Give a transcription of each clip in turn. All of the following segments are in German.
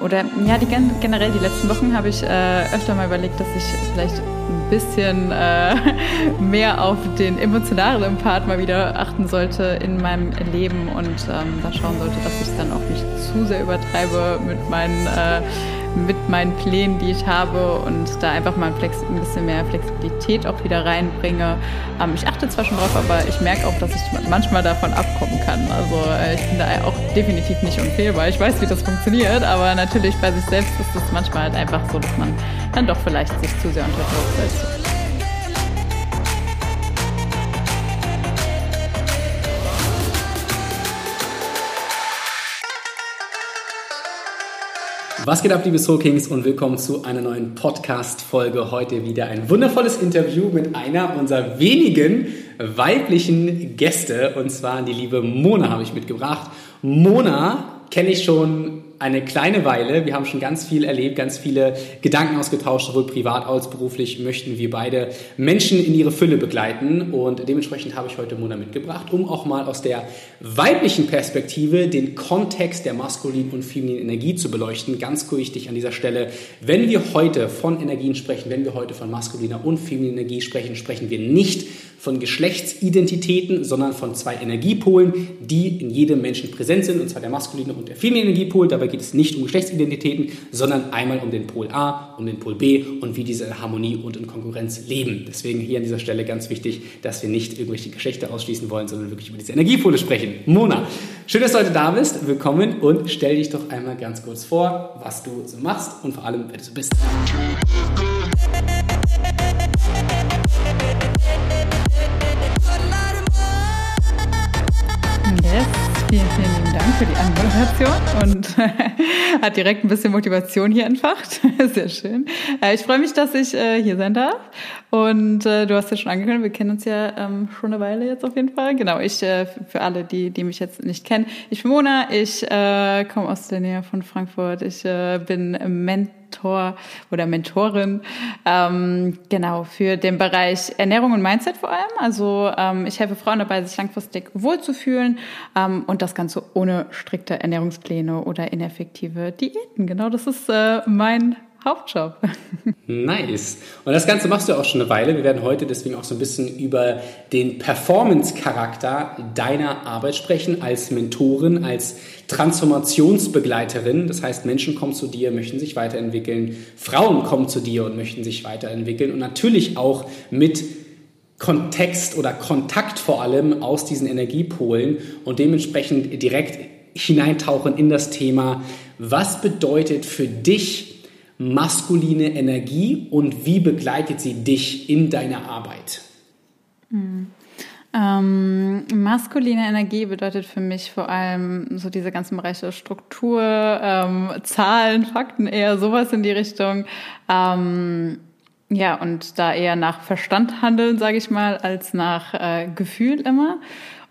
oder ja, die, generell die letzten Wochen habe ich äh, öfter mal überlegt, dass ich vielleicht ein bisschen äh, mehr auf den emotionalen Part mal wieder achten sollte in meinem Leben und ähm, da schauen sollte, dass ich dann auch nicht zu sehr übertreibe mit meinen äh, mit meinen Plänen, die ich habe und da einfach mal ein bisschen mehr Flexibilität auch wieder reinbringe. Ähm, ich achte zwar schon drauf, aber ich merke auch, dass ich manchmal davon abkommen kann. Also äh, ich bin da auch definitiv nicht unfehlbar. Ich weiß, wie das funktioniert, aber natürlich bei sich selbst ist es manchmal halt einfach so, dass man dann doch vielleicht sich zu sehr unter Druck setzt. Was geht ab, liebe Soul Kings und willkommen zu einer neuen Podcast-Folge. Heute wieder ein wundervolles Interview mit einer unserer wenigen weiblichen Gäste und zwar die liebe Mona habe ich mitgebracht. Mona kenne ich schon eine kleine Weile. Wir haben schon ganz viel erlebt, ganz viele Gedanken ausgetauscht, sowohl privat als beruflich möchten wir beide Menschen in ihre Fülle begleiten. Und dementsprechend habe ich heute Mona mitgebracht, um auch mal aus der weiblichen Perspektive den Kontext der maskulinen und femininen Energie zu beleuchten. Ganz wichtig an dieser Stelle, wenn wir heute von Energien sprechen, wenn wir heute von maskuliner und femininer Energie sprechen, sprechen wir nicht von Geschlechtsidentitäten, sondern von zwei Energiepolen, die in jedem Menschen präsent sind, und zwar der maskuline und der feminine Energiepol. Dabei geht es nicht um Geschlechtsidentitäten, sondern einmal um den Pol A, um den Pol B und wie diese in Harmonie und in Konkurrenz leben. Deswegen hier an dieser Stelle ganz wichtig, dass wir nicht irgendwelche Geschlechter ausschließen wollen, sondern wirklich über diese Energiepole sprechen. Mona, schön, dass du heute da bist. Willkommen und stell dich doch einmal ganz kurz vor, was du so machst und vor allem, wer du so bist. Vielen, vielen Dank für die Anmoderation und hat direkt ein bisschen Motivation hier entfacht. Sehr schön. Äh, ich freue mich, dass ich äh, hier sein darf. Und äh, du hast ja schon angekündigt, wir kennen uns ja ähm, schon eine Weile jetzt auf jeden Fall. Genau, ich für alle, die, die mich jetzt nicht kennen, ich bin Mona, ich komme aus der Nähe von Frankfurt. Ich bin Mentor Mentor oder Mentorin, ähm, genau, für den Bereich Ernährung und Mindset vor allem. Also ähm, ich helfe Frauen dabei, sich langfristig wohlzufühlen ähm, und das Ganze ohne strikte Ernährungspläne oder ineffektive Diäten. Genau, das ist äh, mein Hauptjob. Nice. Und das Ganze machst du auch schon eine Weile. Wir werden heute deswegen auch so ein bisschen über den Performance-Charakter deiner Arbeit sprechen als Mentorin, als Transformationsbegleiterin. Das heißt, Menschen kommen zu dir, möchten sich weiterentwickeln. Frauen kommen zu dir und möchten sich weiterentwickeln. Und natürlich auch mit Kontext oder Kontakt vor allem aus diesen Energiepolen und dementsprechend direkt hineintauchen in das Thema, was bedeutet für dich maskuline Energie und wie begleitet sie dich in deiner Arbeit? Mhm. Ähm, maskuline Energie bedeutet für mich vor allem so diese ganzen Bereiche Struktur, ähm, Zahlen, Fakten, eher sowas in die Richtung. Ähm, ja, und da eher nach Verstand handeln, sage ich mal, als nach äh, Gefühl immer.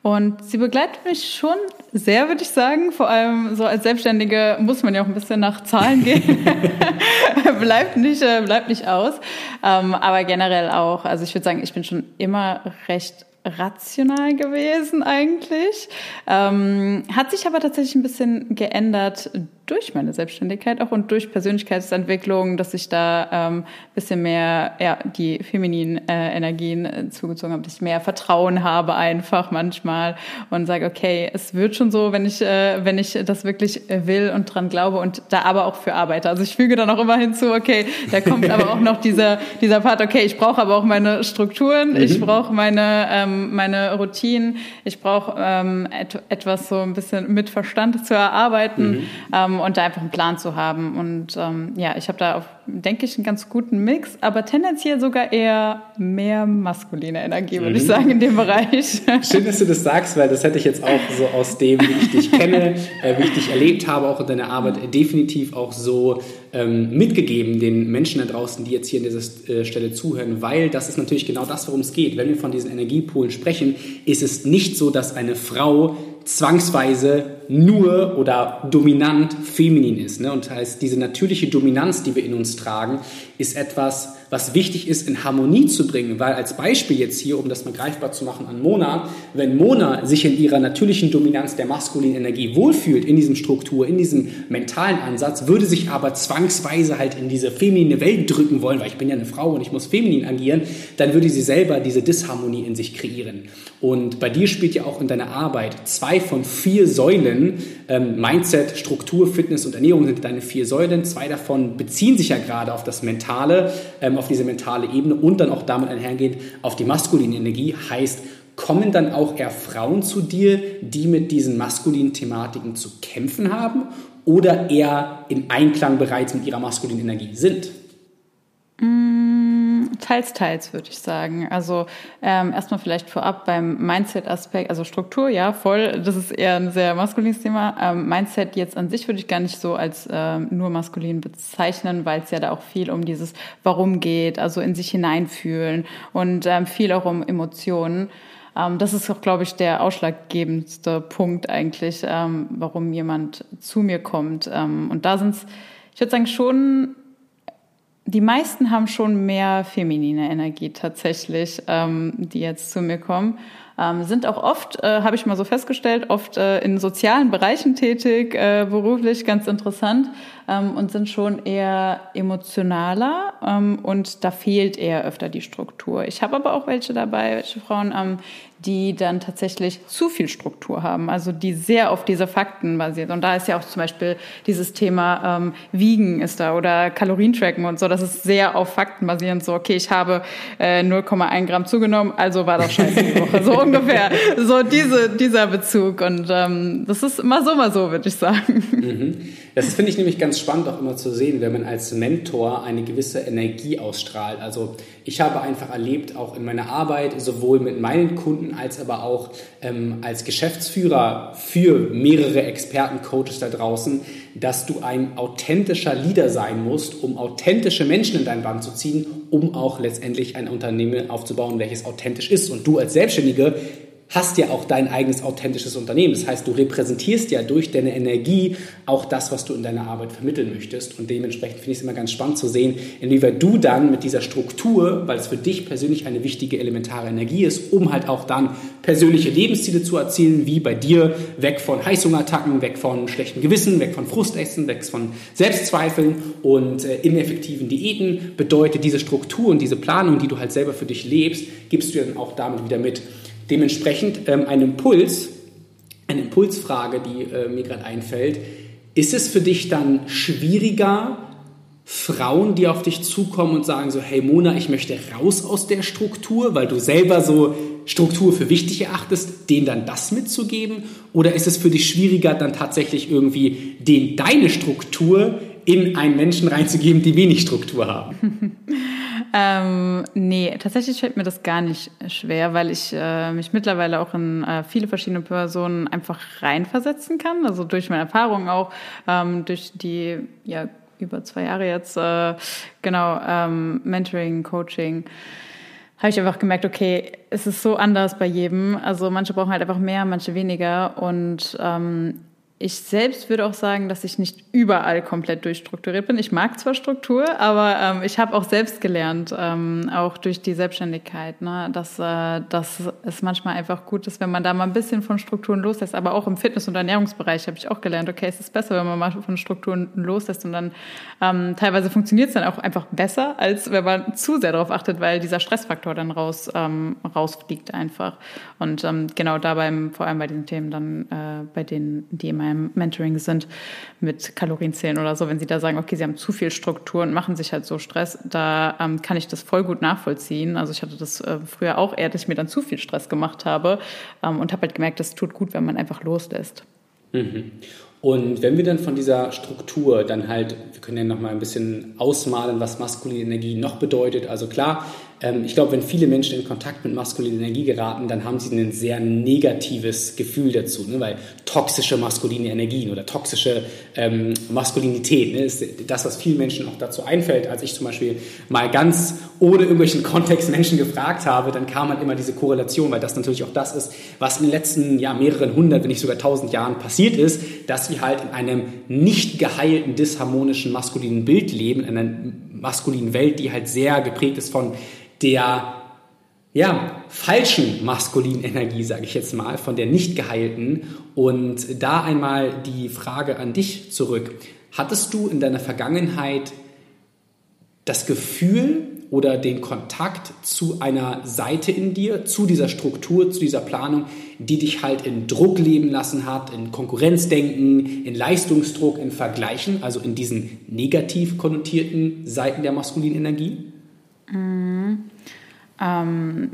Und sie begleitet mich schon sehr, würde ich sagen. Vor allem so als Selbstständige muss man ja auch ein bisschen nach Zahlen gehen. bleibt nicht, äh, bleibt nicht aus. Ähm, aber generell auch, also ich würde sagen, ich bin schon immer recht rational gewesen eigentlich. Ähm, hat sich aber tatsächlich ein bisschen geändert durch meine Selbstständigkeit auch und durch Persönlichkeitsentwicklung, dass ich da ähm, bisschen mehr ja, die femininen äh, Energien äh, zugezogen habe, dass ich mehr Vertrauen habe einfach manchmal und sage, okay, es wird schon so, wenn ich, äh, wenn ich das wirklich will und dran glaube und da aber auch für arbeite. Also ich füge dann auch immer hinzu, okay, da kommt aber auch noch dieser, dieser Part, okay, ich brauche aber auch meine Strukturen, mhm. ich brauche meine, ähm, meine Routinen, ich brauche ähm, et etwas so ein bisschen mit Verstand zu erarbeiten. Mhm. Ähm, und da einfach einen Plan zu haben. Und ähm, ja, ich habe da, auf, denke ich, einen ganz guten Mix, aber tendenziell sogar eher mehr maskuline Energie, würde mhm. ich sagen, in dem Bereich. Schön, dass du das sagst, weil das hätte ich jetzt auch so aus dem, wie ich dich kenne, äh, wie ich dich erlebt habe, auch in deiner Arbeit, definitiv auch so ähm, mitgegeben den Menschen da draußen, die jetzt hier an dieser äh, Stelle zuhören, weil das ist natürlich genau das, worum es geht. Wenn wir von diesen Energiepolen sprechen, ist es nicht so, dass eine Frau zwangsweise nur oder dominant feminin ist. Ne? Und das heißt, diese natürliche Dominanz, die wir in uns tragen, ist etwas, was wichtig ist, in Harmonie zu bringen. Weil als Beispiel jetzt hier, um das mal greifbar zu machen an Mona, wenn Mona sich in ihrer natürlichen Dominanz der maskulinen Energie wohlfühlt, in diesem Struktur, in diesem mentalen Ansatz, würde sich aber zwangsweise halt in diese feminine Welt drücken wollen, weil ich bin ja eine Frau und ich muss feminin agieren, dann würde sie selber diese Disharmonie in sich kreieren. Und bei dir spielt ja auch in deiner Arbeit zwei von vier Säulen, ähm, Mindset, Struktur, Fitness und Ernährung sind deine vier Säulen. Zwei davon beziehen sich ja gerade auf das Mentale, ähm, auf diese mentale Ebene und dann auch damit einhergeht auf die maskuline Energie. Heißt, kommen dann auch eher Frauen zu dir, die mit diesen maskulinen Thematiken zu kämpfen haben oder eher in Einklang bereits mit ihrer maskulinen Energie sind? Teils, teils, würde ich sagen. Also ähm, erstmal vielleicht vorab beim Mindset-Aspekt, also Struktur, ja, voll. Das ist eher ein sehr maskulines Thema. Ähm, Mindset jetzt an sich würde ich gar nicht so als ähm, nur maskulin bezeichnen, weil es ja da auch viel um dieses Warum geht, also in sich hineinfühlen und ähm, viel auch um Emotionen. Ähm, das ist auch, glaube ich, der ausschlaggebendste Punkt eigentlich, ähm, warum jemand zu mir kommt. Ähm, und da sind es, ich würde sagen, schon die meisten haben schon mehr feminine Energie tatsächlich, ähm, die jetzt zu mir kommen. Ähm, sind auch oft, äh, habe ich mal so festgestellt, oft äh, in sozialen Bereichen tätig, äh, beruflich, ganz interessant ähm, und sind schon eher emotionaler ähm, und da fehlt eher öfter die Struktur. Ich habe aber auch welche dabei, welche Frauen, ähm, die dann tatsächlich zu viel Struktur haben, also die sehr auf diese Fakten basiert. Und da ist ja auch zum Beispiel dieses Thema ähm, Wiegen ist da oder Kalorientracken und so, das ist sehr auf Fakten basierend. So, okay, ich habe äh, 0,1 Gramm zugenommen, also war das scheiße die Woche. So ungefähr, so diese, dieser Bezug. Und ähm, das ist immer so, mal so, würde ich sagen. Mhm. Das finde ich nämlich ganz spannend auch immer zu sehen, wenn man als Mentor eine gewisse Energie ausstrahlt. Also ich habe einfach erlebt, auch in meiner Arbeit, sowohl mit meinen Kunden als aber auch ähm, als Geschäftsführer für mehrere Experten, Coaches da draußen, dass du ein authentischer Leader sein musst, um authentische Menschen in dein Band zu ziehen, um auch letztendlich ein Unternehmen aufzubauen, welches authentisch ist. Und du als Selbstständige hast ja auch dein eigenes authentisches Unternehmen. Das heißt, du repräsentierst ja durch deine Energie auch das, was du in deiner Arbeit vermitteln möchtest. Und dementsprechend finde ich es immer ganz spannend zu sehen, inwieweit du dann mit dieser Struktur, weil es für dich persönlich eine wichtige elementare Energie ist, um halt auch dann persönliche Lebensziele zu erzielen, wie bei dir, weg von Heißhungerattacken, weg von schlechtem Gewissen, weg von Frustessen, weg von Selbstzweifeln und äh, ineffektiven Diäten, bedeutet diese Struktur und diese Planung, die du halt selber für dich lebst, gibst du dann auch damit wieder mit. Dementsprechend ähm, ein Impuls, eine Impulsfrage, die äh, mir gerade einfällt. Ist es für dich dann schwieriger, Frauen, die auf dich zukommen und sagen so, hey Mona, ich möchte raus aus der Struktur, weil du selber so Struktur für wichtig erachtest, denen dann das mitzugeben? Oder ist es für dich schwieriger, dann tatsächlich irgendwie den deine Struktur in einen Menschen reinzugeben, die wenig Struktur haben? Ähm, nee, tatsächlich fällt mir das gar nicht schwer, weil ich äh, mich mittlerweile auch in äh, viele verschiedene Personen einfach reinversetzen kann. Also durch meine Erfahrungen auch, ähm, durch die ja über zwei Jahre jetzt, äh, genau, ähm, Mentoring, Coaching habe ich einfach gemerkt, okay, es ist so anders bei jedem. Also manche brauchen halt einfach mehr, manche weniger. Und ähm, ich selbst würde auch sagen, dass ich nicht überall komplett durchstrukturiert bin. Ich mag zwar Struktur, aber ähm, ich habe auch selbst gelernt, ähm, auch durch die Selbstständigkeit, ne, dass, äh, dass es manchmal einfach gut ist, wenn man da mal ein bisschen von Strukturen loslässt. Aber auch im Fitness- und Ernährungsbereich habe ich auch gelernt, okay, es ist besser, wenn man mal von Strukturen loslässt und dann ähm, teilweise funktioniert es dann auch einfach besser, als wenn man zu sehr darauf achtet, weil dieser Stressfaktor dann raus, ähm, rausfliegt einfach. Und ähm, genau da beim, vor allem bei diesen Themen dann, äh, bei denen, die in meinem Mentoring sind, mit Kalorienzählen oder so, wenn sie da sagen, okay, sie haben zu viel Struktur und machen sich halt so Stress, da ähm, kann ich das voll gut nachvollziehen. Also ich hatte das äh, früher auch eher, dass ich mir dann zu viel Stress gemacht habe ähm, und habe halt gemerkt, das tut gut, wenn man einfach loslässt. Mhm. Und wenn wir dann von dieser Struktur dann halt, wir können ja noch mal ein bisschen ausmalen, was maskuline Energie noch bedeutet. Also klar, ich glaube, wenn viele Menschen in Kontakt mit maskuliner Energie geraten, dann haben sie ein sehr negatives Gefühl dazu, ne? weil toxische maskuline Energien oder toxische ähm, Maskulinität ne, ist das, was vielen Menschen auch dazu einfällt. Als ich zum Beispiel mal ganz ohne irgendwelchen Kontext Menschen gefragt habe, dann kam halt immer diese Korrelation, weil das natürlich auch das ist, was in den letzten ja, mehreren hundert, wenn nicht sogar tausend Jahren passiert ist, dass wir halt in einem nicht geheilten, disharmonischen maskulinen Bild leben, in einer maskulinen Welt, die halt sehr geprägt ist von der ja, falschen maskulinen Energie, sage ich jetzt mal, von der nicht geheilten. Und da einmal die Frage an dich zurück. Hattest du in deiner Vergangenheit das Gefühl oder den Kontakt zu einer Seite in dir, zu dieser Struktur, zu dieser Planung, die dich halt in Druck leben lassen hat, in Konkurrenzdenken, in Leistungsdruck, in Vergleichen, also in diesen negativ konnotierten Seiten der maskulinen Energie? Mhm. Ähm,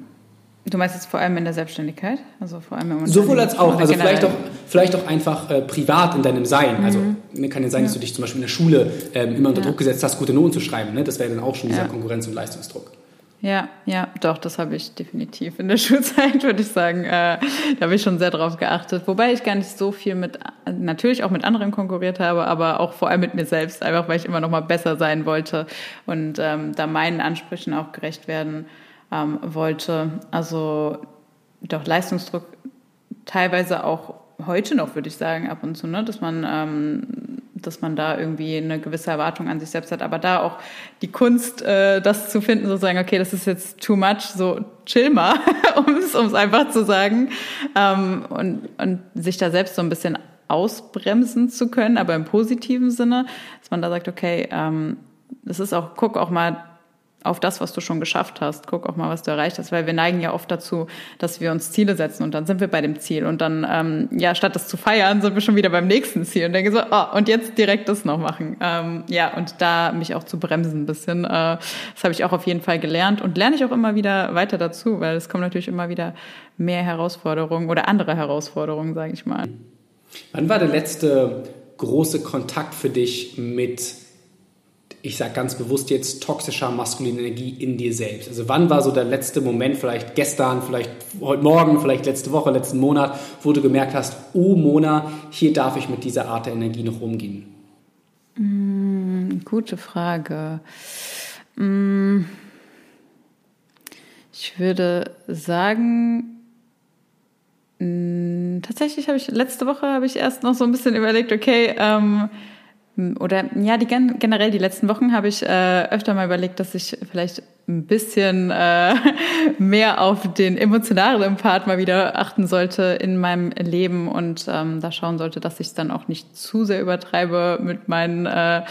du meinst jetzt vor allem in der Selbstständigkeit? Also vor allem im Sowohl als auch, also vielleicht auch, vielleicht auch einfach äh, privat in deinem Sein. Also, mhm. Also ne, kann ja sein, dass du dich zum Beispiel in der Schule ähm, immer unter ja. Druck gesetzt hast, gute Noten zu schreiben. Ne? Das wäre dann auch schon dieser ja. Konkurrenz- und Leistungsdruck. Ja, ja, doch, das habe ich definitiv in der Schulzeit, würde ich sagen. Äh, da habe ich schon sehr drauf geachtet. Wobei ich gar nicht so viel mit, natürlich auch mit anderen konkurriert habe, aber auch vor allem mit mir selbst, einfach weil ich immer noch mal besser sein wollte und ähm, da meinen Ansprüchen auch gerecht werden ähm, wollte. Also doch Leistungsdruck teilweise auch heute noch, würde ich sagen, ab und zu, ne? dass man ähm, dass man da irgendwie eine gewisse Erwartung an sich selbst hat, aber da auch die Kunst, äh, das zu finden, sozusagen, okay, das ist jetzt too much, so chill mal, um es einfach zu sagen, ähm, und, und sich da selbst so ein bisschen ausbremsen zu können, aber im positiven Sinne, dass man da sagt, okay, ähm, das ist auch, guck auch mal auf das, was du schon geschafft hast. Guck auch mal, was du erreicht hast, weil wir neigen ja oft dazu, dass wir uns Ziele setzen und dann sind wir bei dem Ziel und dann, ähm, ja, statt das zu feiern, sind wir schon wieder beim nächsten Ziel und denken so, oh, und jetzt direkt das noch machen. Ähm, ja, und da mich auch zu bremsen ein bisschen, äh, das habe ich auch auf jeden Fall gelernt und lerne ich auch immer wieder weiter dazu, weil es kommen natürlich immer wieder mehr Herausforderungen oder andere Herausforderungen, sage ich mal. Wann war der letzte große Kontakt für dich mit ich sage ganz bewusst jetzt, toxischer maskuline Energie in dir selbst? Also wann war so der letzte Moment, vielleicht gestern, vielleicht heute Morgen, vielleicht letzte Woche, letzten Monat, wo du gemerkt hast, oh Mona, hier darf ich mit dieser Art der Energie noch umgehen? Mm, gute Frage. Mm, ich würde sagen, mm, tatsächlich habe ich letzte Woche habe ich erst noch so ein bisschen überlegt, okay, ähm, oder ja, die generell die letzten Wochen habe ich äh, öfter mal überlegt, dass ich vielleicht ein bisschen äh, mehr auf den emotionalen Part mal wieder achten sollte in meinem Leben und ähm, da schauen sollte, dass ich es dann auch nicht zu sehr übertreibe mit meinen äh,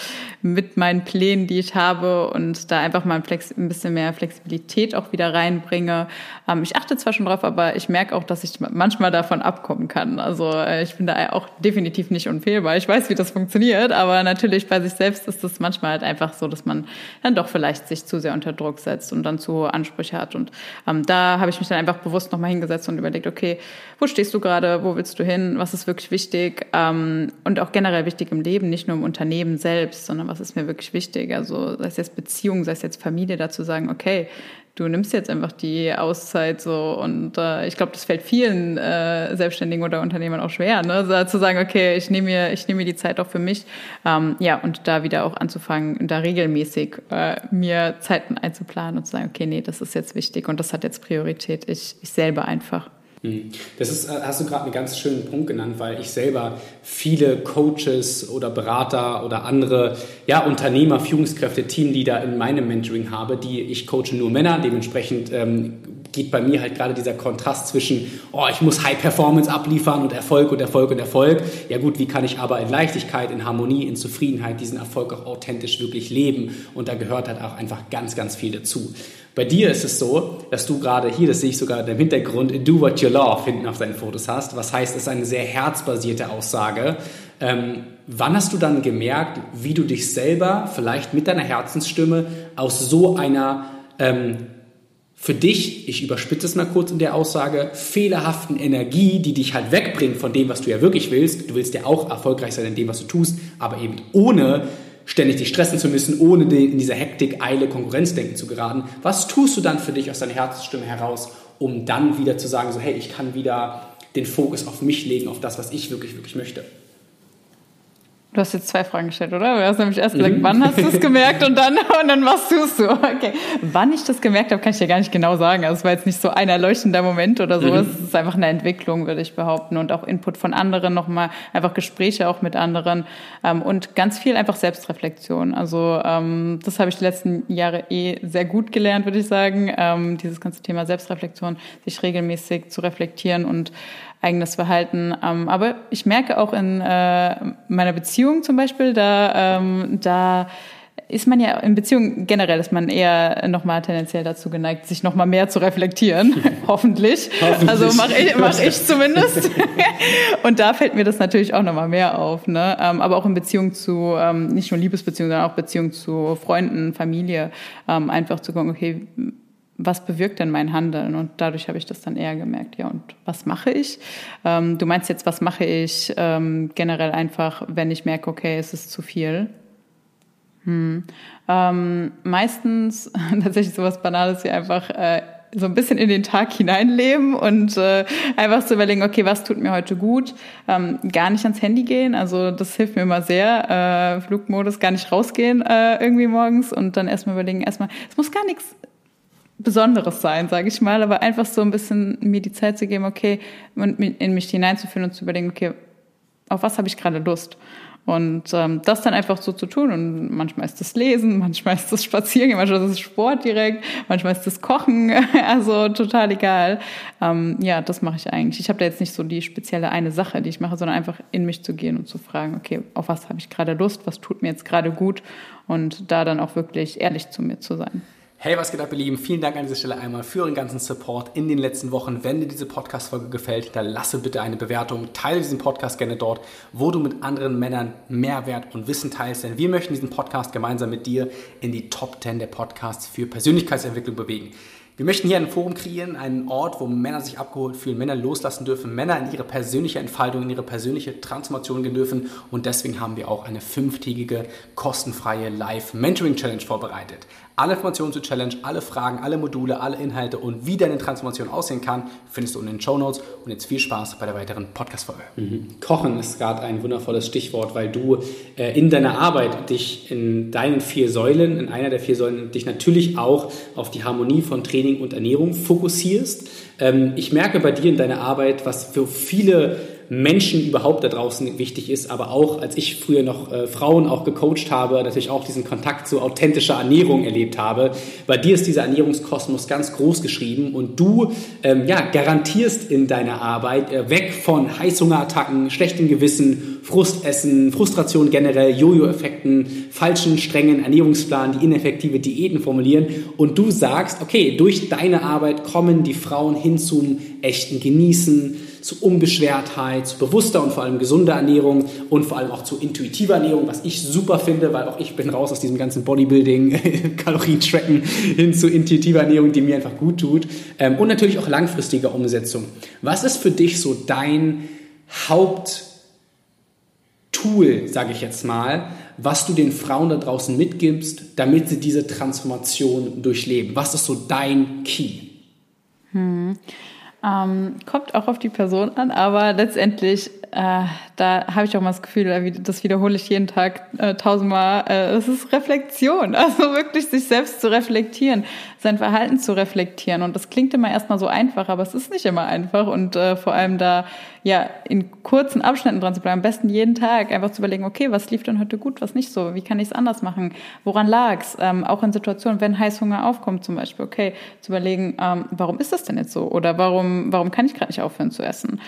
mit meinen Plänen, die ich habe und da einfach mal ein, Flex ein bisschen mehr Flexibilität auch wieder reinbringe. Ähm, ich achte zwar schon drauf, aber ich merke auch, dass ich manchmal davon abkommen kann. Also äh, ich bin da auch definitiv nicht unfehlbar. Ich weiß, wie das funktioniert, aber natürlich bei sich selbst ist es manchmal halt einfach so, dass man dann doch vielleicht sich zu sehr unter Druck setzt und dann zu hohe Ansprüche hat. Und ähm, da habe ich mich dann einfach bewusst nochmal hingesetzt und überlegt, okay, wo stehst du gerade, wo willst du hin, was ist wirklich wichtig ähm, und auch generell wichtig im Leben, nicht nur im Unternehmen selbst, sondern was ist mir wirklich wichtig. Also sei es jetzt Beziehung, sei es jetzt Familie, dazu sagen, okay, du nimmst jetzt einfach die Auszeit so und äh, ich glaube, das fällt vielen äh, Selbstständigen oder Unternehmern auch schwer, ne? So, zu sagen, okay, ich nehme mir, ich nehme mir die Zeit auch für mich, ähm, ja und da wieder auch anzufangen, da regelmäßig äh, mir Zeiten einzuplanen und zu sagen, okay, nee, das ist jetzt wichtig und das hat jetzt Priorität, ich, ich selber einfach. Hm. Das ist, äh, hast du gerade einen ganz schönen Punkt genannt, weil ich selber viele Coaches oder Berater oder andere ja, Unternehmer, Führungskräfte, Teamleader in meinem Mentoring habe, die ich coache nur Männer. Dementsprechend ähm, geht bei mir halt gerade dieser Kontrast zwischen, oh, ich muss High Performance abliefern und Erfolg und Erfolg und Erfolg. Ja gut, wie kann ich aber in Leichtigkeit, in Harmonie, in Zufriedenheit diesen Erfolg auch authentisch wirklich leben? Und da gehört halt auch einfach ganz, ganz viel dazu. Bei dir ist es so, dass du gerade hier, das sehe ich sogar im Hintergrund, do what you love hinten auf deinen Fotos hast. Was heißt, es ist eine sehr herzbasierte Aussage. Ähm, wann hast du dann gemerkt, wie du dich selber vielleicht mit deiner Herzensstimme aus so einer ähm, für dich, ich überspitze es mal kurz in der Aussage, fehlerhaften Energie, die dich halt wegbringt von dem, was du ja wirklich willst. Du willst ja auch erfolgreich sein in dem, was du tust, aber eben ohne ständig dich stressen zu müssen, ohne in dieser Hektik, Eile, Konkurrenzdenken zu geraten. Was tust du dann für dich aus deiner Herzensstimme heraus, um dann wieder zu sagen, so hey, ich kann wieder den Fokus auf mich legen, auf das, was ich wirklich, wirklich möchte? Du hast jetzt zwei Fragen gestellt, oder? Du hast nämlich erst gesagt, mhm. wann hast du es gemerkt und dann, und dann tust du? Okay. Wann ich das gemerkt habe, kann ich dir gar nicht genau sagen. Also es war jetzt nicht so ein erleuchtender Moment oder so. Mhm. Es ist einfach eine Entwicklung, würde ich behaupten. Und auch Input von anderen nochmal, einfach Gespräche auch mit anderen ähm, und ganz viel einfach Selbstreflexion. Also ähm, das habe ich die letzten Jahre eh sehr gut gelernt, würde ich sagen. Ähm, dieses ganze Thema Selbstreflexion, sich regelmäßig zu reflektieren und eigenes Verhalten. Ähm, aber ich merke auch in äh, meiner Beziehung zum Beispiel, da, ähm, da ist man ja in Beziehung generell ist man eher nochmal tendenziell dazu geneigt, sich nochmal mehr zu reflektieren. Hoffentlich. Hoffentlich. Also mache ich, mach ich zumindest. und da fällt mir das natürlich auch nochmal mehr auf. Ne? Ähm, aber auch in Beziehung zu, ähm, nicht nur Liebesbeziehung, sondern auch Beziehung zu Freunden, Familie, ähm, einfach zu gucken, okay, was bewirkt denn mein Handeln? Und dadurch habe ich das dann eher gemerkt. Ja, und was mache ich? Ähm, du meinst jetzt, was mache ich ähm, generell einfach, wenn ich merke, okay, es ist zu viel? Hm. Ähm, meistens tatsächlich sowas Banales wie einfach äh, so ein bisschen in den Tag hineinleben und äh, einfach zu überlegen, okay, was tut mir heute gut? Ähm, gar nicht ans Handy gehen, also das hilft mir immer sehr. Äh, Flugmodus, gar nicht rausgehen äh, irgendwie morgens und dann erstmal überlegen, erstmal, es muss gar nichts Besonderes sein, sage ich mal, aber einfach so ein bisschen mir die Zeit zu geben, okay, in mich hineinzuführen und zu überlegen, okay, auf was habe ich gerade Lust? Und ähm, das dann einfach so zu tun. Und manchmal ist das Lesen, manchmal ist das Spazieren, manchmal ist das Sport direkt, manchmal ist das Kochen, also total egal. Ähm, ja, das mache ich eigentlich. Ich habe da jetzt nicht so die spezielle eine Sache, die ich mache, sondern einfach in mich zu gehen und zu fragen, okay, auf was habe ich gerade Lust, was tut mir jetzt gerade gut und da dann auch wirklich ehrlich zu mir zu sein. Hey, was geht ab, ihr Lieben? Vielen Dank an dieser Stelle einmal für euren ganzen Support in den letzten Wochen. Wenn dir diese Podcast-Folge gefällt, dann lasse bitte eine Bewertung. Teile diesen Podcast gerne dort, wo du mit anderen Männern Mehrwert und Wissen teilst. Denn wir möchten diesen Podcast gemeinsam mit dir in die Top 10 der Podcasts für Persönlichkeitsentwicklung bewegen. Wir möchten hier ein Forum kreieren, einen Ort, wo Männer sich abgeholt fühlen, Männer loslassen dürfen, Männer in ihre persönliche Entfaltung, in ihre persönliche Transformation gehen dürfen. Und deswegen haben wir auch eine fünftägige kostenfreie Live-Mentoring-Challenge vorbereitet. Alle Informationen zur Challenge, alle Fragen, alle Module, alle Inhalte und wie deine Transformation aussehen kann, findest du in den Show Notes. Und jetzt viel Spaß bei der weiteren Podcast-Folge. Mhm. Kochen ist gerade ein wundervolles Stichwort, weil du äh, in deiner Arbeit dich in deinen vier Säulen, in einer der vier Säulen, dich natürlich auch auf die Harmonie von Training und Ernährung fokussierst. Ähm, ich merke bei dir in deiner Arbeit, was für viele Menschen überhaupt da draußen wichtig ist, aber auch als ich früher noch äh, Frauen auch gecoacht habe, natürlich auch diesen Kontakt zu authentischer Ernährung erlebt habe. Bei dir ist dieser Ernährungskosmos ganz groß geschrieben und du ähm, ja, garantierst in deiner Arbeit äh, weg von Heißhungerattacken, schlechtem Gewissen, Frustessen, Frustration generell, Jojo-Effekten, falschen, strengen Ernährungsplan, die ineffektive Diäten formulieren und du sagst, okay, durch deine Arbeit kommen die Frauen hin zum echten Genießen, zu Unbeschwertheit, zu bewusster und vor allem gesunder Ernährung und vor allem auch zu intuitiver Ernährung, was ich super finde, weil auch ich bin raus aus diesem ganzen Bodybuilding, Kalorien-Tracken hin zu intuitiver Ernährung, die mir einfach gut tut ähm, und natürlich auch langfristiger Umsetzung. Was ist für dich so dein Haupt Tool, sage ich jetzt mal, was du den Frauen da draußen mitgibst, damit sie diese Transformation durchleben? Was ist so dein Key? Hm. Ähm, kommt auch auf die Person an, aber letztendlich, äh, da habe ich auch mal das Gefühl, das wiederhole ich jeden Tag äh, tausendmal, äh, es ist Reflexion, also wirklich sich selbst zu reflektieren, sein Verhalten zu reflektieren. Und das klingt immer erstmal so einfach, aber es ist nicht immer einfach. Und äh, vor allem da ja in kurzen Abschnitten dran zu bleiben, am besten jeden Tag einfach zu überlegen, okay, was lief denn heute gut, was nicht so, wie kann ich es anders machen, woran lag's? Ähm, auch in Situationen, wenn Heißhunger aufkommt zum Beispiel, okay, zu überlegen, ähm, warum ist das denn jetzt so? Oder warum, warum kann ich gerade nicht aufhören zu essen?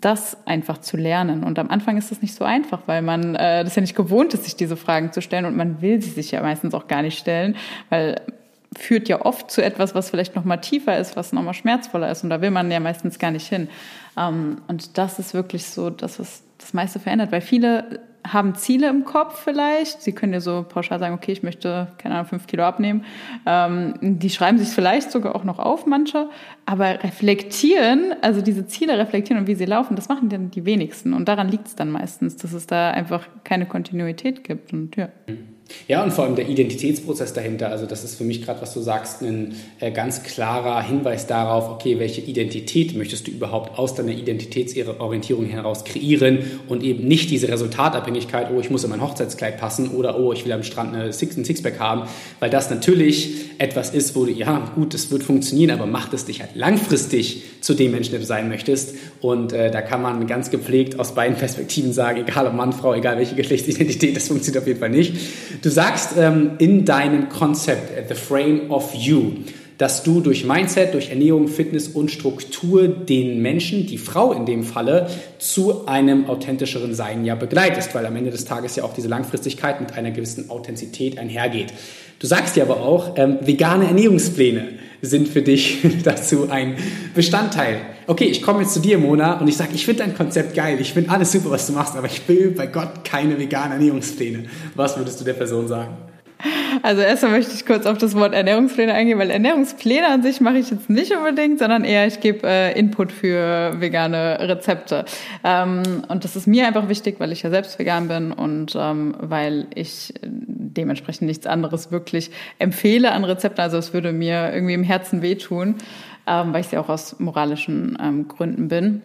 das einfach zu lernen. Und am Anfang ist das nicht so einfach, weil man äh, das ja nicht gewohnt ist, sich diese Fragen zu stellen und man will sie sich ja meistens auch gar nicht stellen, weil führt ja oft zu etwas, was vielleicht noch mal tiefer ist, was noch mal schmerzvoller ist. Und da will man ja meistens gar nicht hin. Ähm, und das ist wirklich so, das, was das meiste verändert, weil viele haben Ziele im Kopf vielleicht. Sie können ja so pauschal sagen, okay, ich möchte, keine Ahnung, fünf Kilo abnehmen. Ähm, die schreiben sich vielleicht sogar auch noch auf, manche. Aber reflektieren, also diese Ziele reflektieren und wie sie laufen, das machen dann die wenigsten. Und daran liegt es dann meistens, dass es da einfach keine Kontinuität gibt. Und ja. Ja, und vor allem der Identitätsprozess dahinter. Also das ist für mich gerade, was du sagst, ein äh, ganz klarer Hinweis darauf, okay, welche Identität möchtest du überhaupt aus deiner Identitätsorientierung heraus kreieren und eben nicht diese Resultatabhängigkeit, oh, ich muss in mein Hochzeitskleid passen oder oh, ich will am Strand eine Six, ein Sixpack haben, weil das natürlich etwas ist, wo du, ja, gut, das wird funktionieren, aber macht es dich halt langfristig zu dem Menschen, der du sein möchtest. Und äh, da kann man ganz gepflegt aus beiden Perspektiven sagen, egal ob Mann, Frau, egal welche Geschlechtsidentität, das funktioniert auf jeden Fall nicht. Du sagst ähm, in deinem Konzept, äh, The Frame of You, dass du durch Mindset, durch Ernährung, Fitness und Struktur den Menschen, die Frau in dem Falle, zu einem authentischeren Sein ja begleitest, weil am Ende des Tages ja auch diese Langfristigkeit mit einer gewissen Authentizität einhergeht. Du sagst ja aber auch, ähm, vegane Ernährungspläne sind für dich dazu ein Bestandteil. Okay, ich komme jetzt zu dir, Mona, und ich sage, ich finde dein Konzept geil, ich finde alles super, was du machst, aber ich will bei Gott keine veganen Ernährungspläne. Was würdest du der Person sagen? Also erstmal möchte ich kurz auf das Wort Ernährungspläne eingehen, weil Ernährungspläne an sich mache ich jetzt nicht unbedingt, sondern eher ich gebe äh, Input für vegane Rezepte. Ähm, und das ist mir einfach wichtig, weil ich ja selbst vegan bin und ähm, weil ich dementsprechend nichts anderes wirklich empfehle an Rezepten. Also es würde mir irgendwie im Herzen wehtun, ähm, weil ich ja auch aus moralischen ähm, Gründen bin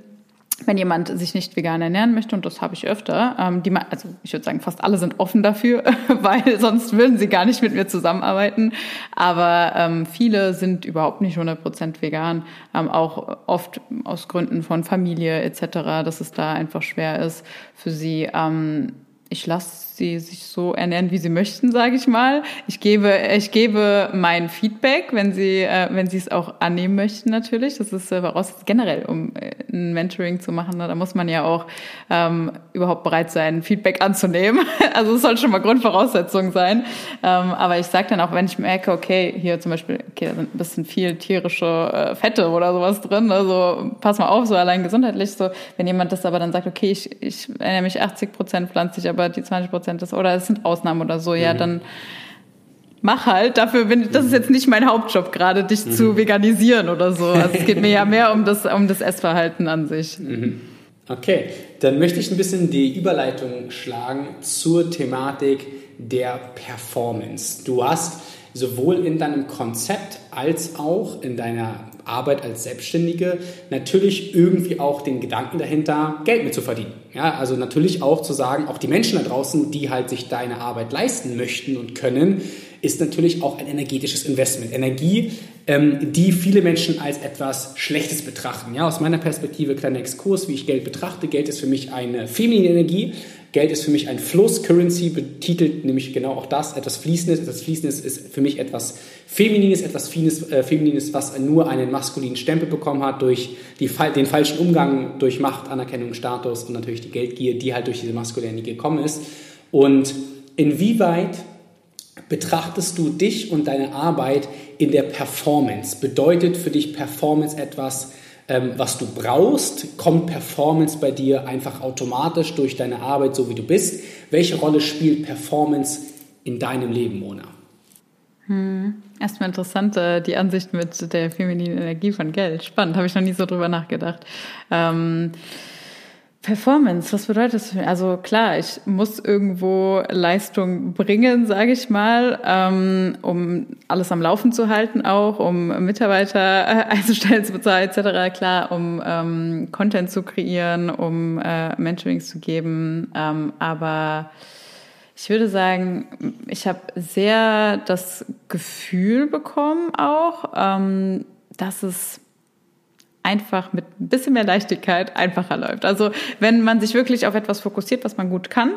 wenn jemand sich nicht vegan ernähren möchte, und das habe ich öfter, ähm, die, also ich würde sagen, fast alle sind offen dafür, weil sonst würden sie gar nicht mit mir zusammenarbeiten. Aber ähm, viele sind überhaupt nicht 100% vegan, ähm, auch oft aus Gründen von Familie etc., dass es da einfach schwer ist für sie. Ähm, ich lasse sie sich so ernähren, wie sie möchten, sage ich mal. Ich gebe, ich gebe mein Feedback, wenn sie, äh, wenn sie es auch annehmen möchten, natürlich. Das ist äh, voraus generell, um äh, ein Mentoring zu machen. Da muss man ja auch ähm, überhaupt bereit sein, Feedback anzunehmen. Also es soll schon mal Grundvoraussetzung sein. Ähm, aber ich sage dann auch, wenn ich merke, okay, hier zum Beispiel, okay, da sind ein bisschen viel tierische äh, Fette oder sowas drin. Also pass mal auf, so allein gesundheitlich. So, wenn jemand das aber dann sagt, okay, ich, ich ernähre mich 80 Prozent pflanzlich, aber die 20 Prozent Prozent ist oder es sind Ausnahmen oder so, ja, mhm. dann mach halt. Dafür bin ich, das ist jetzt nicht mein Hauptjob gerade, dich mhm. zu veganisieren oder so. Also es geht mir ja mehr um das, um das Essverhalten an sich. Mhm. Okay, dann möchte ich ein bisschen die Überleitung schlagen zur Thematik der Performance. Du hast sowohl in deinem Konzept als auch in deiner Arbeit als Selbstständige natürlich irgendwie auch den Gedanken dahinter, Geld mit zu verdienen. Ja, also natürlich auch zu sagen, auch die Menschen da draußen, die halt sich deine Arbeit leisten möchten und können, ist natürlich auch ein energetisches Investment. Energie, ähm, die viele Menschen als etwas Schlechtes betrachten. Ja, aus meiner Perspektive kleiner Exkurs, wie ich Geld betrachte. Geld ist für mich eine feminine Energie. Geld ist für mich ein Fluss. Currency betitelt nämlich genau auch das, etwas Fließendes. Etwas Fließendes ist für mich etwas Feminines, etwas Fines, äh, Feminines, was nur einen maskulinen Stempel bekommen hat durch die, den falschen Umgang, durch Macht, Anerkennung, Status und natürlich die Geldgier, die halt durch diese maskuline gekommen ist. Und inwieweit betrachtest du dich und deine Arbeit in der Performance? Bedeutet für dich Performance etwas, ähm, was du brauchst? Kommt Performance bei dir einfach automatisch durch deine Arbeit, so wie du bist? Welche Rolle spielt Performance in deinem Leben, Mona? Hm. Erstmal interessant, äh, die Ansicht mit der femininen Energie von Geld. Spannend, habe ich noch nie so drüber nachgedacht. Ähm, Performance, was bedeutet das für mich? Also klar, ich muss irgendwo Leistung bringen, sage ich mal, ähm, um alles am Laufen zu halten, auch um Mitarbeiter einzustellen, zu bezahlen etc. Klar, um ähm, Content zu kreieren, um äh, Mentorings zu geben, ähm, aber ich würde sagen, ich habe sehr das Gefühl bekommen auch, ähm, dass es einfach mit ein bisschen mehr Leichtigkeit einfacher läuft. Also wenn man sich wirklich auf etwas fokussiert, was man gut kann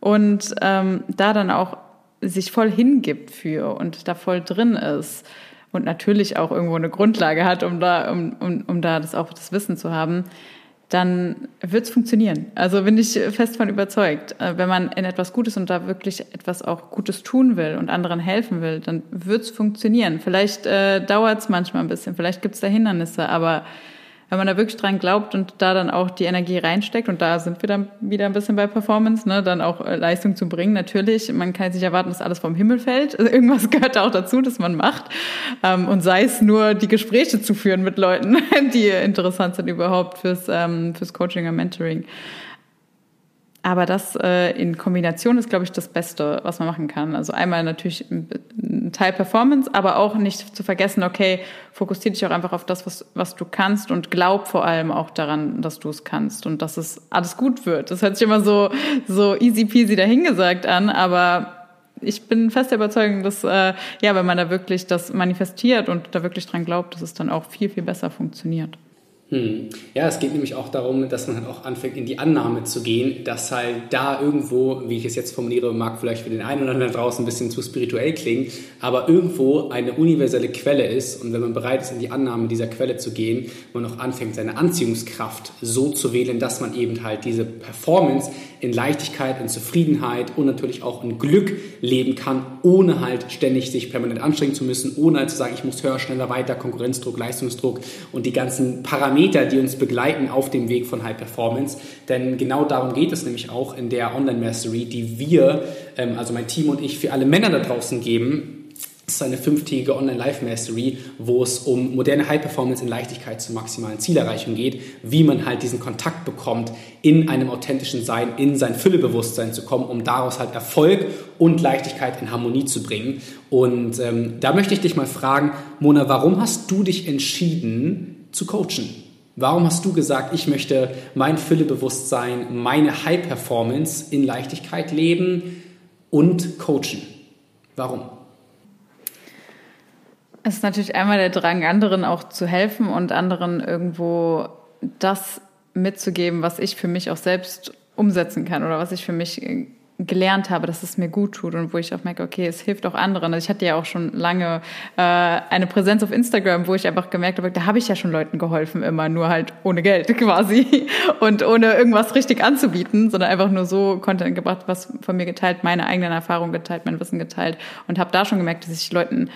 und ähm, da dann auch sich voll hingibt für und da voll drin ist und natürlich auch irgendwo eine Grundlage hat, um da, um, um, um da das auch das Wissen zu haben, dann wird es funktionieren. Also bin ich fest von überzeugt. Äh, wenn man in etwas Gutes und da wirklich etwas auch Gutes tun will und anderen helfen will, dann wird es funktionieren. Vielleicht äh, dauert es manchmal ein bisschen, vielleicht gibt es da Hindernisse, aber wenn man da wirklich dran glaubt und da dann auch die Energie reinsteckt und da sind wir dann wieder ein bisschen bei Performance, ne, dann auch äh, Leistung zu bringen. Natürlich, man kann sich erwarten, dass alles vom Himmel fällt. Also irgendwas gehört auch dazu, dass man macht. Ähm, und sei es nur die Gespräche zu führen mit Leuten, die interessant sind überhaupt fürs, ähm, fürs Coaching und Mentoring. Aber das äh, in Kombination ist, glaube ich, das Beste, was man machen kann. Also einmal natürlich ein Teil Performance, aber auch nicht zu vergessen, okay, fokussiere dich auch einfach auf das, was, was du kannst und glaub vor allem auch daran, dass du es kannst und dass es alles gut wird. Das hört sich immer so, so easy peasy dahingesagt an, aber ich bin fest der Überzeugung, dass äh, ja, wenn man da wirklich das manifestiert und da wirklich dran glaubt, dass es dann auch viel, viel besser funktioniert. Hm. Ja, es geht nämlich auch darum, dass man halt auch anfängt, in die Annahme zu gehen, dass halt da irgendwo, wie ich es jetzt formuliere, mag vielleicht für den einen oder anderen draußen ein bisschen zu spirituell klingen, aber irgendwo eine universelle Quelle ist und wenn man bereit ist, in die Annahme dieser Quelle zu gehen, man auch anfängt, seine Anziehungskraft so zu wählen, dass man eben halt diese Performance in Leichtigkeit, in Zufriedenheit und natürlich auch in Glück leben kann, ohne halt ständig sich permanent anstrengen zu müssen, ohne halt zu sagen, ich muss höher, schneller, weiter, Konkurrenzdruck, Leistungsdruck und die ganzen Parameter, die uns begleiten auf dem Weg von High Performance. Denn genau darum geht es nämlich auch in der Online Mastery, die wir, ähm, also mein Team und ich, für alle Männer da draußen geben, das ist eine fünftägige Online-Life-Mastery, wo es um moderne High-Performance in Leichtigkeit zur maximalen Zielerreichung geht, wie man halt diesen Kontakt bekommt, in einem authentischen Sein, in sein Füllebewusstsein zu kommen, um daraus halt Erfolg und Leichtigkeit in Harmonie zu bringen. Und ähm, da möchte ich dich mal fragen, Mona, warum hast du dich entschieden zu coachen? Warum hast du gesagt, ich möchte mein Füllebewusstsein, meine High-Performance in Leichtigkeit leben und coachen? Warum? Es ist natürlich einmal der Drang, anderen auch zu helfen und anderen irgendwo das mitzugeben, was ich für mich auch selbst umsetzen kann oder was ich für mich gelernt habe, dass es mir gut tut und wo ich auch merke, okay, es hilft auch anderen. Also ich hatte ja auch schon lange äh, eine Präsenz auf Instagram, wo ich einfach gemerkt habe, da habe ich ja schon Leuten geholfen, immer nur halt ohne Geld quasi und ohne irgendwas richtig anzubieten, sondern einfach nur so Content gebracht, was von mir geteilt, meine eigenen Erfahrungen geteilt, mein Wissen geteilt und habe da schon gemerkt, dass ich Leuten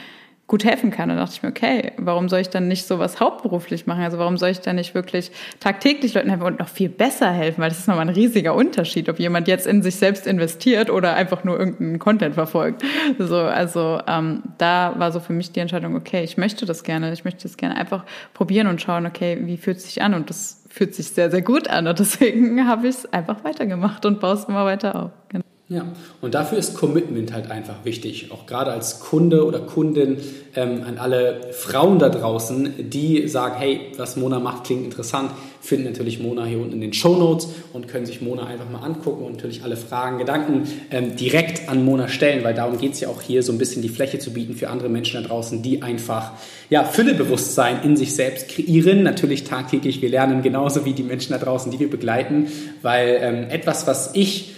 gut helfen kann. Und dachte ich mir, okay, warum soll ich dann nicht sowas hauptberuflich machen? Also warum soll ich dann nicht wirklich tagtäglich Leuten helfen und noch viel besser helfen? Weil das ist nochmal ein riesiger Unterschied, ob jemand jetzt in sich selbst investiert oder einfach nur irgendeinen Content verfolgt. So, also ähm, da war so für mich die Entscheidung, okay, ich möchte das gerne. Ich möchte das gerne einfach probieren und schauen, okay, wie fühlt es sich an? Und das fühlt sich sehr, sehr gut an. Und deswegen habe ich es einfach weitergemacht und baue es immer weiter auf. Genau. Ja, und dafür ist Commitment halt einfach wichtig. Auch gerade als Kunde oder Kundin ähm, an alle Frauen da draußen, die sagen, hey, was Mona macht, klingt interessant, finden natürlich Mona hier unten in den Show Notes und können sich Mona einfach mal angucken und natürlich alle Fragen, Gedanken ähm, direkt an Mona stellen, weil darum geht es ja auch hier, so ein bisschen die Fläche zu bieten für andere Menschen da draußen, die einfach ja, Füllebewusstsein in sich selbst kreieren. Natürlich tagtäglich, wir lernen genauso wie die Menschen da draußen, die wir begleiten, weil ähm, etwas, was ich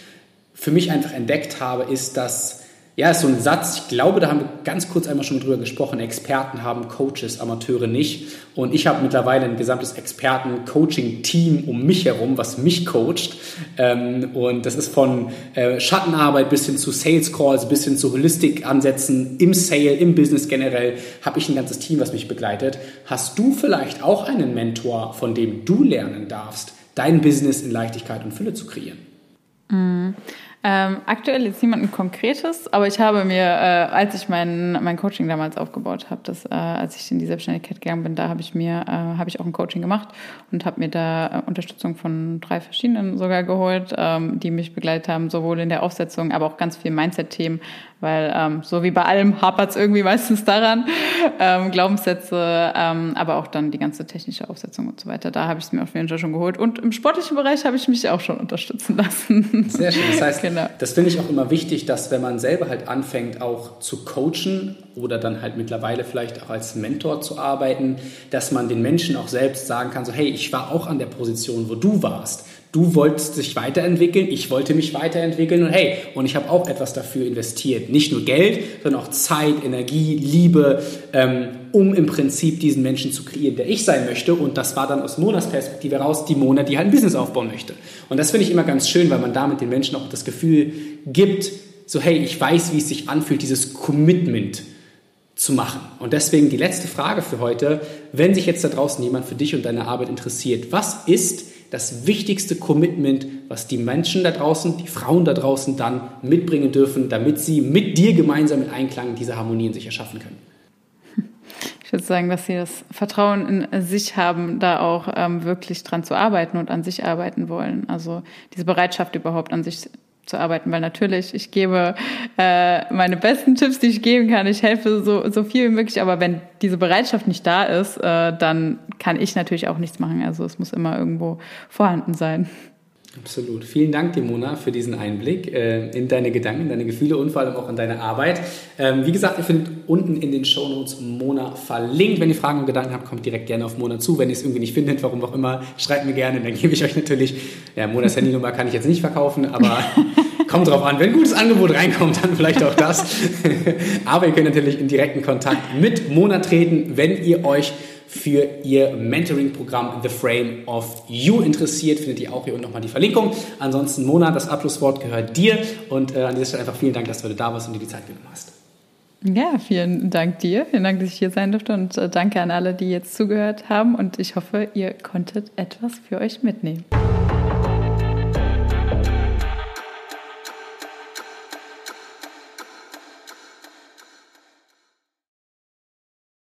für mich einfach entdeckt habe, ist, dass, ja, ist so ein Satz, ich glaube, da haben wir ganz kurz einmal schon drüber gesprochen, Experten haben Coaches, Amateure nicht. Und ich habe mittlerweile ein gesamtes Experten-Coaching-Team um mich herum, was mich coacht. Ähm, und das ist von äh, Schattenarbeit bis hin zu Sales Calls, bis hin zu Holistic-Ansätzen im Sale, im Business generell, habe ich ein ganzes Team, was mich begleitet. Hast du vielleicht auch einen Mentor, von dem du lernen darfst, dein Business in Leichtigkeit und Fülle zu kreieren? Mhm. Ähm, aktuell jetzt niemanden Konkretes, aber ich habe mir, äh, als ich mein, mein Coaching damals aufgebaut habe, das, äh, als ich in die Selbstständigkeit gegangen bin, da habe ich mir, äh, habe ich auch ein Coaching gemacht und habe mir da äh, Unterstützung von drei verschiedenen sogar geholt, ähm, die mich begleitet haben, sowohl in der Aufsetzung, aber auch ganz viel Mindset-Themen, weil ähm, so wie bei allem hapert es irgendwie meistens daran, ähm, Glaubenssätze, ähm, aber auch dann die ganze technische Aufsetzung und so weiter. Da habe ich es mir auf jeden Fall schon geholt. Und im sportlichen Bereich habe ich mich auch schon unterstützen lassen. Sehr schön. Das heißt, genau. das finde ich auch immer wichtig, dass wenn man selber halt anfängt, auch zu coachen oder dann halt mittlerweile vielleicht auch als Mentor zu arbeiten, dass man den Menschen auch selbst sagen kann, so hey, ich war auch an der Position, wo du warst. Du wolltest dich weiterentwickeln, ich wollte mich weiterentwickeln und hey, und ich habe auch etwas dafür investiert. Nicht nur Geld, sondern auch Zeit, Energie, Liebe, ähm, um im Prinzip diesen Menschen zu kreieren, der ich sein möchte. Und das war dann aus Monas Perspektive heraus die Mona, die halt ein Business aufbauen möchte. Und das finde ich immer ganz schön, weil man damit den Menschen auch das Gefühl gibt, so hey, ich weiß, wie es sich anfühlt, dieses Commitment zu machen. Und deswegen die letzte Frage für heute. Wenn sich jetzt da draußen jemand für dich und deine Arbeit interessiert, was ist das wichtigste Commitment, was die Menschen da draußen, die Frauen da draußen dann mitbringen dürfen, damit sie mit dir gemeinsam in Einklang diese Harmonie in sich erschaffen können? Ich würde sagen, dass sie das Vertrauen in sich haben, da auch ähm, wirklich dran zu arbeiten und an sich arbeiten wollen. Also diese Bereitschaft überhaupt an sich zu arbeiten, weil natürlich, ich gebe äh, meine besten Tipps, die ich geben kann, ich helfe so, so viel wie möglich, aber wenn diese Bereitschaft nicht da ist, äh, dann kann ich natürlich auch nichts machen. Also es muss immer irgendwo vorhanden sein. Absolut. Vielen Dank, Dimona, für diesen Einblick äh, in deine Gedanken, deine Gefühle und vor allem auch in deine Arbeit. Ähm, wie gesagt, ihr findet unten in den Shownotes Mona verlinkt. Wenn ihr Fragen und Gedanken habt, kommt direkt gerne auf Mona zu. Wenn ihr es irgendwie nicht findet, warum auch immer, schreibt mir gerne. Dann gebe ich euch natürlich, ja, Monas Handynummer kann ich jetzt nicht verkaufen, aber kommt drauf an. Wenn ein gutes Angebot reinkommt, dann vielleicht auch das. aber ihr könnt natürlich in direkten Kontakt mit Mona treten, wenn ihr euch für ihr Mentoring-Programm The Frame of You interessiert, findet ihr auch hier unten nochmal die Verlinkung. Ansonsten, Mona, das Abschlusswort gehört dir und äh, an dieser Stelle einfach vielen Dank, dass du heute da warst und dir die Zeit genommen hast. Ja, vielen Dank dir. Vielen Dank, dass ich hier sein durfte und äh, danke an alle, die jetzt zugehört haben und ich hoffe, ihr konntet etwas für euch mitnehmen.